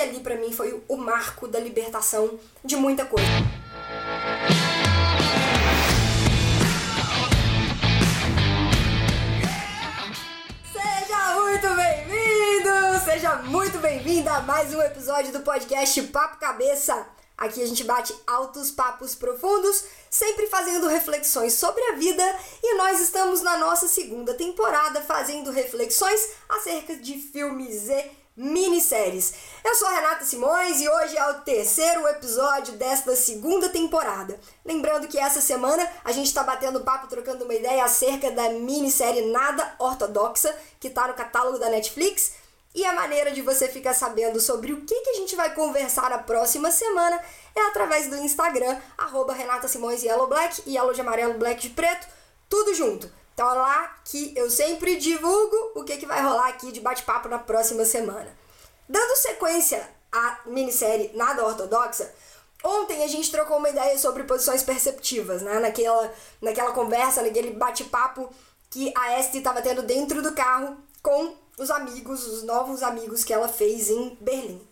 E ali para mim foi o marco da libertação de muita coisa. Seja muito bem-vindo, seja muito bem-vinda a mais um episódio do podcast Papo Cabeça. Aqui a gente bate altos papos profundos, sempre fazendo reflexões sobre a vida, e nós estamos na nossa segunda temporada fazendo reflexões acerca de filmes e minisséries. Eu sou a Renata Simões e hoje é o terceiro episódio desta segunda temporada. Lembrando que essa semana a gente está batendo papo, trocando uma ideia acerca da minissérie Nada Ortodoxa, que está no catálogo da Netflix e a maneira de você ficar sabendo sobre o que, que a gente vai conversar na próxima semana é através do Instagram, arroba Renata Simões Yellow Black, Yellow de amarelo, Black de preto, tudo junto. Então é lá que eu sempre divulgo o que, que vai rolar aqui de bate-papo na próxima semana. Dando sequência à minissérie Nada Ortodoxa, ontem a gente trocou uma ideia sobre posições perceptivas, né? Naquela, naquela conversa, naquele bate-papo que a Esty estava tendo dentro do carro com os amigos, os novos amigos que ela fez em Berlim.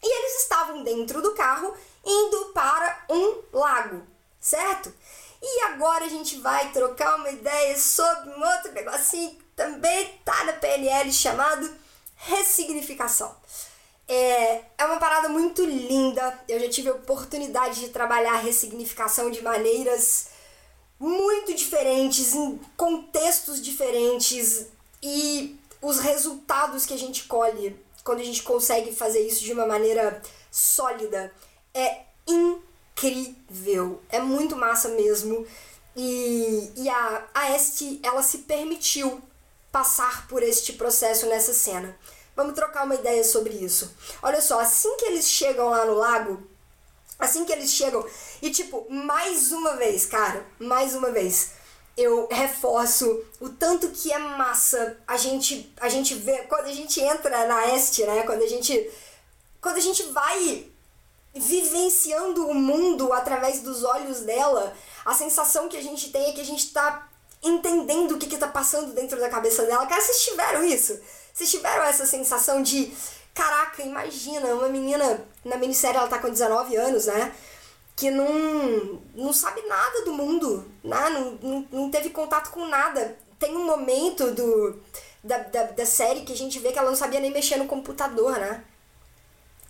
E eles estavam dentro do carro indo para um lago, certo? E agora a gente vai trocar uma ideia sobre um outro negocinho que também tá na PNL chamado ressignificação. É, é uma parada muito linda. Eu já tive a oportunidade de trabalhar a ressignificação de maneiras muito diferentes, em contextos diferentes, e os resultados que a gente colhe quando a gente consegue fazer isso de uma maneira sólida é incrível. É muito massa mesmo. E, e a, a Este, ela se permitiu passar por este processo nessa cena. Vamos trocar uma ideia sobre isso. Olha só, assim que eles chegam lá no lago, assim que eles chegam, e tipo, mais uma vez, cara, mais uma vez, eu reforço o tanto que é massa a gente a gente vê quando a gente entra na Este, né? Quando a gente quando a gente vai vivenciando o mundo através dos olhos dela, a sensação que a gente tem é que a gente tá entendendo o que que tá passando dentro da cabeça dela. Cara, vocês tiveram isso? Vocês tiveram essa sensação de caraca, imagina, uma menina na minissérie ela tá com 19 anos, né? que não, não sabe nada do mundo, né? não, não, não teve contato com nada. Tem um momento do, da, da, da série que a gente vê que ela não sabia nem mexer no computador, né?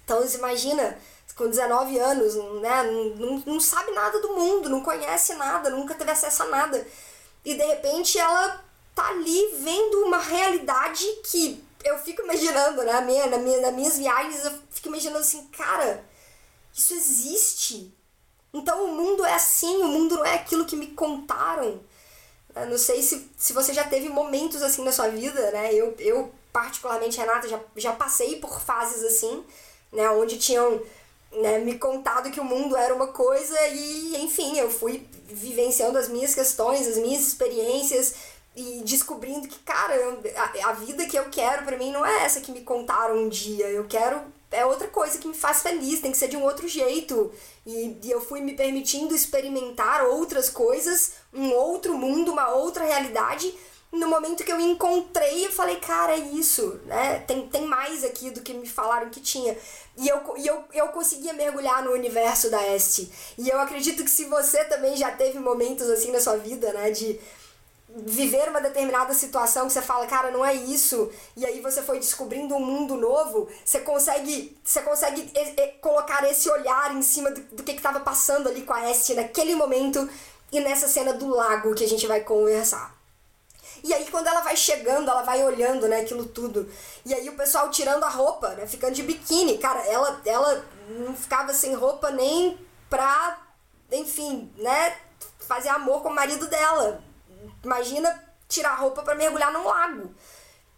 Então você imagina, com 19 anos, né? Não, não sabe nada do mundo, não conhece nada, nunca teve acesso a nada. E de repente ela tá ali vendo uma realidade que eu fico imaginando, né? Minha, na minha, nas minhas viagens, eu fico imaginando assim, cara, isso existe. Então o mundo é assim, o mundo não é aquilo que me contaram. Não sei se, se você já teve momentos assim na sua vida, né? Eu, eu particularmente, Renata, já, já passei por fases assim, né? Onde tinham né, me contado que o mundo era uma coisa e, enfim, eu fui vivenciando as minhas questões, as minhas experiências e descobrindo que, cara, a, a vida que eu quero para mim não é essa que me contaram um dia. Eu quero é outra coisa que me faz feliz, tem que ser de um outro jeito. E, e, eu fui me permitindo experimentar outras coisas, um outro mundo, uma outra realidade. No momento que eu encontrei, eu falei, cara, é isso, né? Tem, tem mais aqui do que me falaram que tinha. E eu, e eu, eu conseguia mergulhar no universo da Este. E eu acredito que se você também já teve momentos assim na sua vida, né? De viver uma determinada situação que você fala, cara, não é isso, e aí você foi descobrindo um mundo novo, você consegue, você consegue e, e, colocar esse olhar em cima do, do que estava passando ali com a Esty naquele momento e nessa cena do lago que a gente vai conversar. E aí quando ela vai chegando, ela vai olhando, né, aquilo tudo. E aí o pessoal tirando a roupa, né, ficando de biquíni. Cara, ela ela não ficava sem roupa nem pra, enfim, né, fazer amor com o marido dela Imagina tirar a roupa para mergulhar num lago.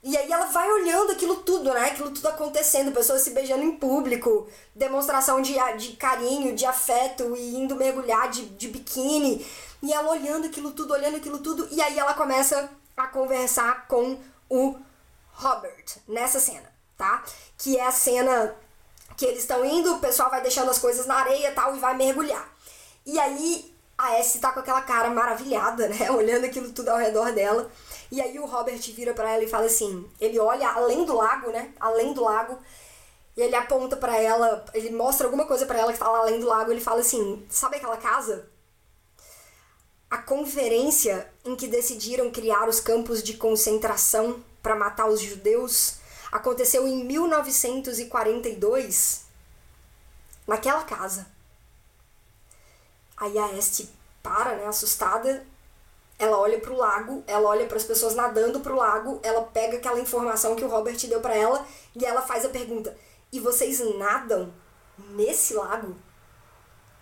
E aí ela vai olhando aquilo tudo, né? Aquilo tudo acontecendo, pessoas se beijando em público, demonstração de, de carinho, de afeto e indo mergulhar de, de biquíni. E ela olhando aquilo tudo, olhando aquilo tudo, e aí ela começa a conversar com o Robert nessa cena, tá? Que é a cena que eles estão indo, o pessoal vai deixando as coisas na areia tal e vai mergulhar. E aí a Essie tá com aquela cara maravilhada, né? Olhando aquilo tudo ao redor dela. E aí o Robert vira para ela e fala assim: ele olha além do lago, né? Além do lago. E ele aponta para ela, ele mostra alguma coisa para ela que tá lá além do lago, ele fala assim: "Sabe aquela casa? A conferência em que decidiram criar os campos de concentração para matar os judeus aconteceu em 1942 naquela casa. Aí a Este para, né, assustada. Ela olha para o lago, ela olha para as pessoas nadando para o lago, ela pega aquela informação que o Robert deu para ela e ela faz a pergunta: "E vocês nadam nesse lago?"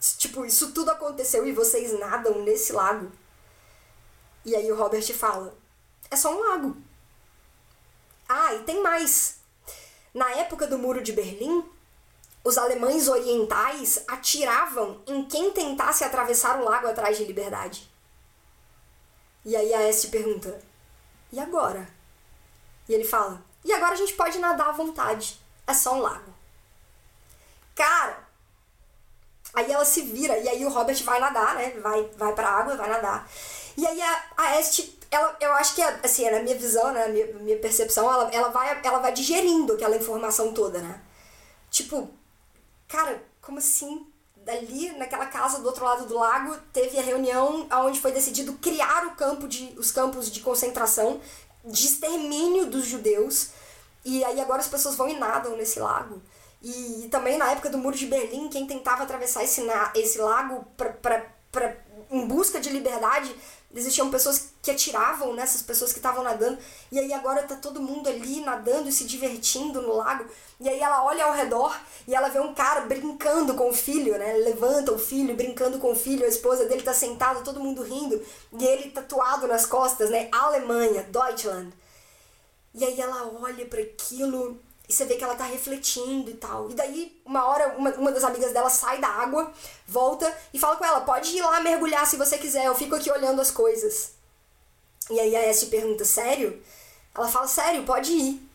Tipo, isso tudo aconteceu e vocês nadam nesse lago? E aí o Robert fala: "É só um lago." Ah, e tem mais. Na época do Muro de Berlim, os alemães orientais atiravam em quem tentasse atravessar o lago atrás de liberdade. E aí a Este pergunta: E agora? E ele fala: E agora a gente pode nadar à vontade. É só um lago. Cara, aí ela se vira e aí o Robert vai nadar, né? Vai, vai pra água, vai nadar. E aí a, a Este ela, eu acho que, assim, na minha visão, né, minha, minha percepção, ela, ela, vai, ela vai digerindo aquela informação toda, né? Tipo, cara, como assim? Dali, naquela casa do outro lado do lago, teve a reunião onde foi decidido criar o campo de, os campos de concentração de extermínio dos judeus. E aí agora as pessoas vão e nadam nesse lago. E, e também na época do Muro de Berlim, quem tentava atravessar esse, na, esse lago pra, pra, pra, em busca de liberdade existiam pessoas que atiravam nessas pessoas que estavam nadando, e aí agora tá todo mundo ali nadando e se divertindo no lago, e aí ela olha ao redor e ela vê um cara brincando com o filho, né? Levanta o filho, brincando com o filho, a esposa dele tá sentada, todo mundo rindo, e ele tatuado nas costas, né? Alemanha, Deutschland. E aí ela olha para aquilo e você vê que ela tá refletindo e tal. E daí, uma hora, uma, uma das amigas dela sai da água, volta e fala com ela: pode ir lá mergulhar se você quiser, eu fico aqui olhando as coisas. E aí a Este pergunta: sério? Ela fala: sério, pode ir.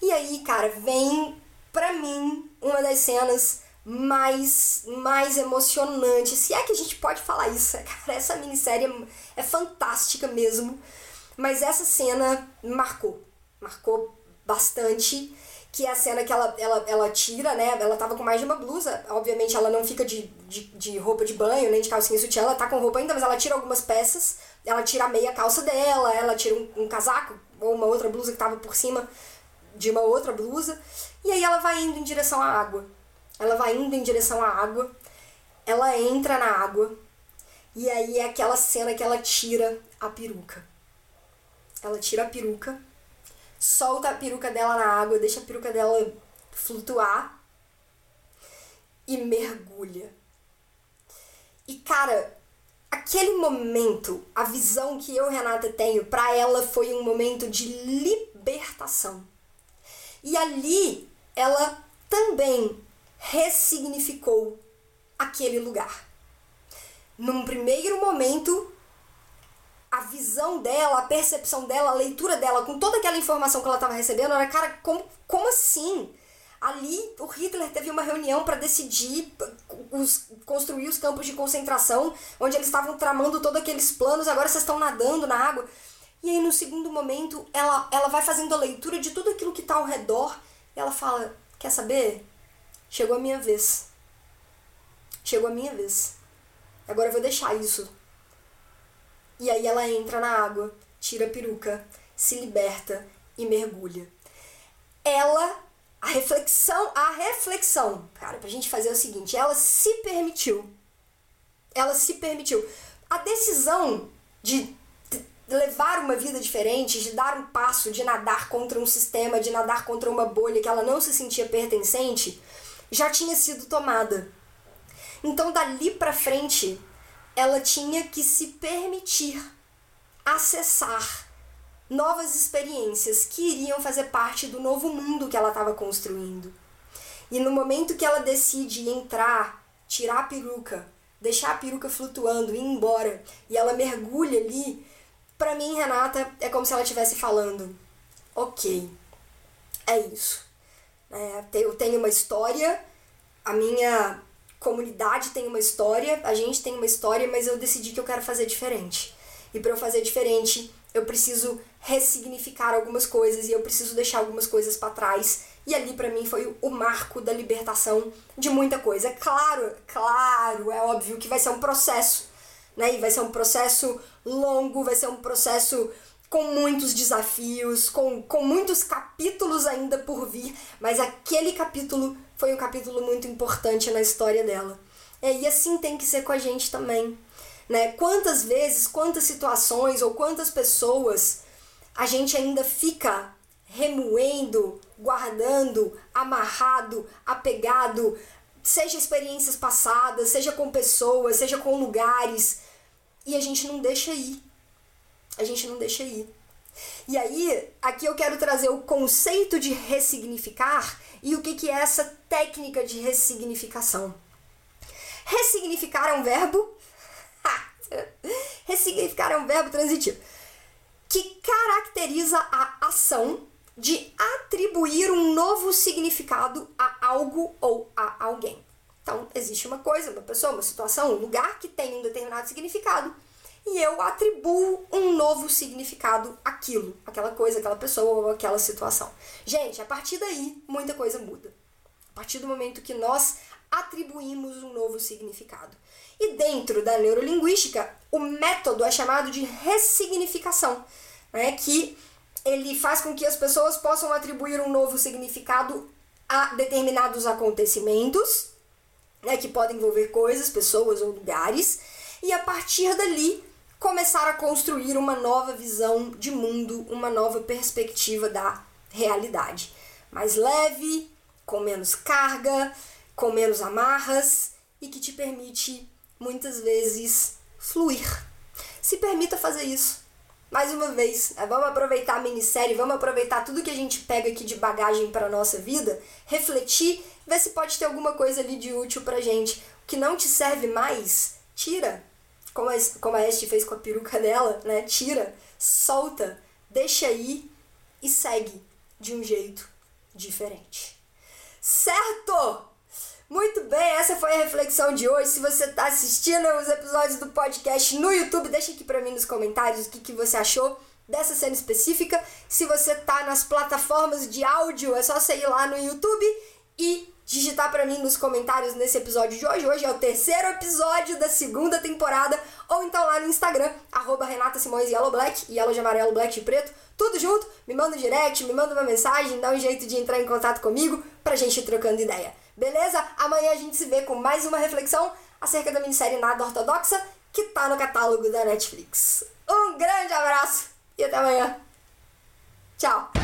E aí, cara, vem pra mim uma das cenas mais, mais emocionantes. Se é que a gente pode falar isso, cara, essa minissérie é, é fantástica mesmo. Mas essa cena marcou. Marcou bastante que é a cena que ela, ela, ela tira, né? Ela tava com mais de uma blusa. Obviamente ela não fica de, de, de roupa de banho, nem de calcinha sutiã, ela tá com roupa ainda, mas ela tira algumas peças. Ela tira a meia calça dela, ela tira um, um casaco ou uma outra blusa que tava por cima de uma outra blusa. E aí ela vai indo em direção à água. Ela vai indo em direção à água. Ela entra na água. E aí é aquela cena que ela tira a peruca. Ela tira a peruca solta a peruca dela na água, deixa a peruca dela flutuar e mergulha. E cara, aquele momento, a visão que eu, Renata, tenho para ela foi um momento de libertação. E ali ela também ressignificou aquele lugar. Num primeiro momento, a visão dela, a percepção dela, a leitura dela, com toda aquela informação que ela estava recebendo, era, cara, como, como assim? Ali, o Hitler teve uma reunião para decidir os, construir os campos de concentração, onde eles estavam tramando todos aqueles planos, agora vocês estão nadando na água. E aí, no segundo momento, ela, ela vai fazendo a leitura de tudo aquilo que está ao redor, e ela fala: Quer saber? Chegou a minha vez. Chegou a minha vez. Agora eu vou deixar isso e aí ela entra na água, tira a peruca, se liberta e mergulha. Ela, a reflexão, a reflexão, cara, pra gente fazer o seguinte, ela se permitiu. Ela se permitiu. A decisão de levar uma vida diferente, de dar um passo, de nadar contra um sistema, de nadar contra uma bolha que ela não se sentia pertencente, já tinha sido tomada. Então dali para frente, ela tinha que se permitir acessar novas experiências que iriam fazer parte do novo mundo que ela estava construindo. E no momento que ela decide entrar, tirar a peruca, deixar a peruca flutuando, ir embora, e ela mergulha ali, para mim, Renata, é como se ela estivesse falando: ok, é isso. É, eu tenho uma história, a minha comunidade tem uma história, a gente tem uma história, mas eu decidi que eu quero fazer diferente. E para eu fazer diferente, eu preciso ressignificar algumas coisas e eu preciso deixar algumas coisas para trás E ali para mim foi o marco da libertação de muita coisa. Claro, claro, é óbvio que vai ser um processo, né? E vai ser um processo longo, vai ser um processo com muitos desafios, com, com muitos capítulos ainda por vir, mas aquele capítulo foi um capítulo muito importante na história dela. É, e assim tem que ser com a gente também. Né? Quantas vezes, quantas situações ou quantas pessoas a gente ainda fica remoendo, guardando, amarrado, apegado, seja experiências passadas, seja com pessoas, seja com lugares, e a gente não deixa ir. A gente não deixa ir. E aí, aqui eu quero trazer o conceito de ressignificar e o que, que é essa técnica de ressignificação. Ressignificar é um verbo. ressignificar é um verbo transitivo que caracteriza a ação de atribuir um novo significado a algo ou a alguém. Então, existe uma coisa, uma pessoa, uma situação, um lugar que tem um determinado significado e eu atribuo um novo significado àquilo, aquela coisa, aquela pessoa ou aquela situação. Gente, a partir daí, muita coisa muda. A partir do momento que nós atribuímos um novo significado. E dentro da neurolinguística, o método é chamado de ressignificação, né, que ele faz com que as pessoas possam atribuir um novo significado a determinados acontecimentos, né, que podem envolver coisas, pessoas ou lugares, e a partir dali começar a construir uma nova visão de mundo, uma nova perspectiva da realidade. Mais leve, com menos carga, com menos amarras e que te permite muitas vezes fluir. Se permita fazer isso. Mais uma vez, né? vamos aproveitar a minissérie, vamos aproveitar tudo que a gente pega aqui de bagagem para nossa vida, refletir, ver se pode ter alguma coisa ali de útil pra gente. O que não te serve mais, tira. Como a, como a Este fez com a peruca dela, né? Tira, solta, deixa aí e segue de um jeito diferente. Certo? Muito bem, essa foi a reflexão de hoje. Se você está assistindo os episódios do podcast no YouTube, deixa aqui para mim nos comentários o que, que você achou dessa cena específica. Se você tá nas plataformas de áudio, é só você ir lá no YouTube e digitar para mim nos comentários nesse episódio de hoje. Hoje é o terceiro episódio da segunda temporada, ou então lá no Instagram, arroba Renata Simões Yellow Black, Yellow de amarelo, Black de preto, tudo junto, me manda um direct, me manda uma mensagem, dá um jeito de entrar em contato comigo pra gente ir trocando ideia. Beleza? Amanhã a gente se vê com mais uma reflexão acerca da minissérie Nada Ortodoxa, que tá no catálogo da Netflix. Um grande abraço e até amanhã. Tchau!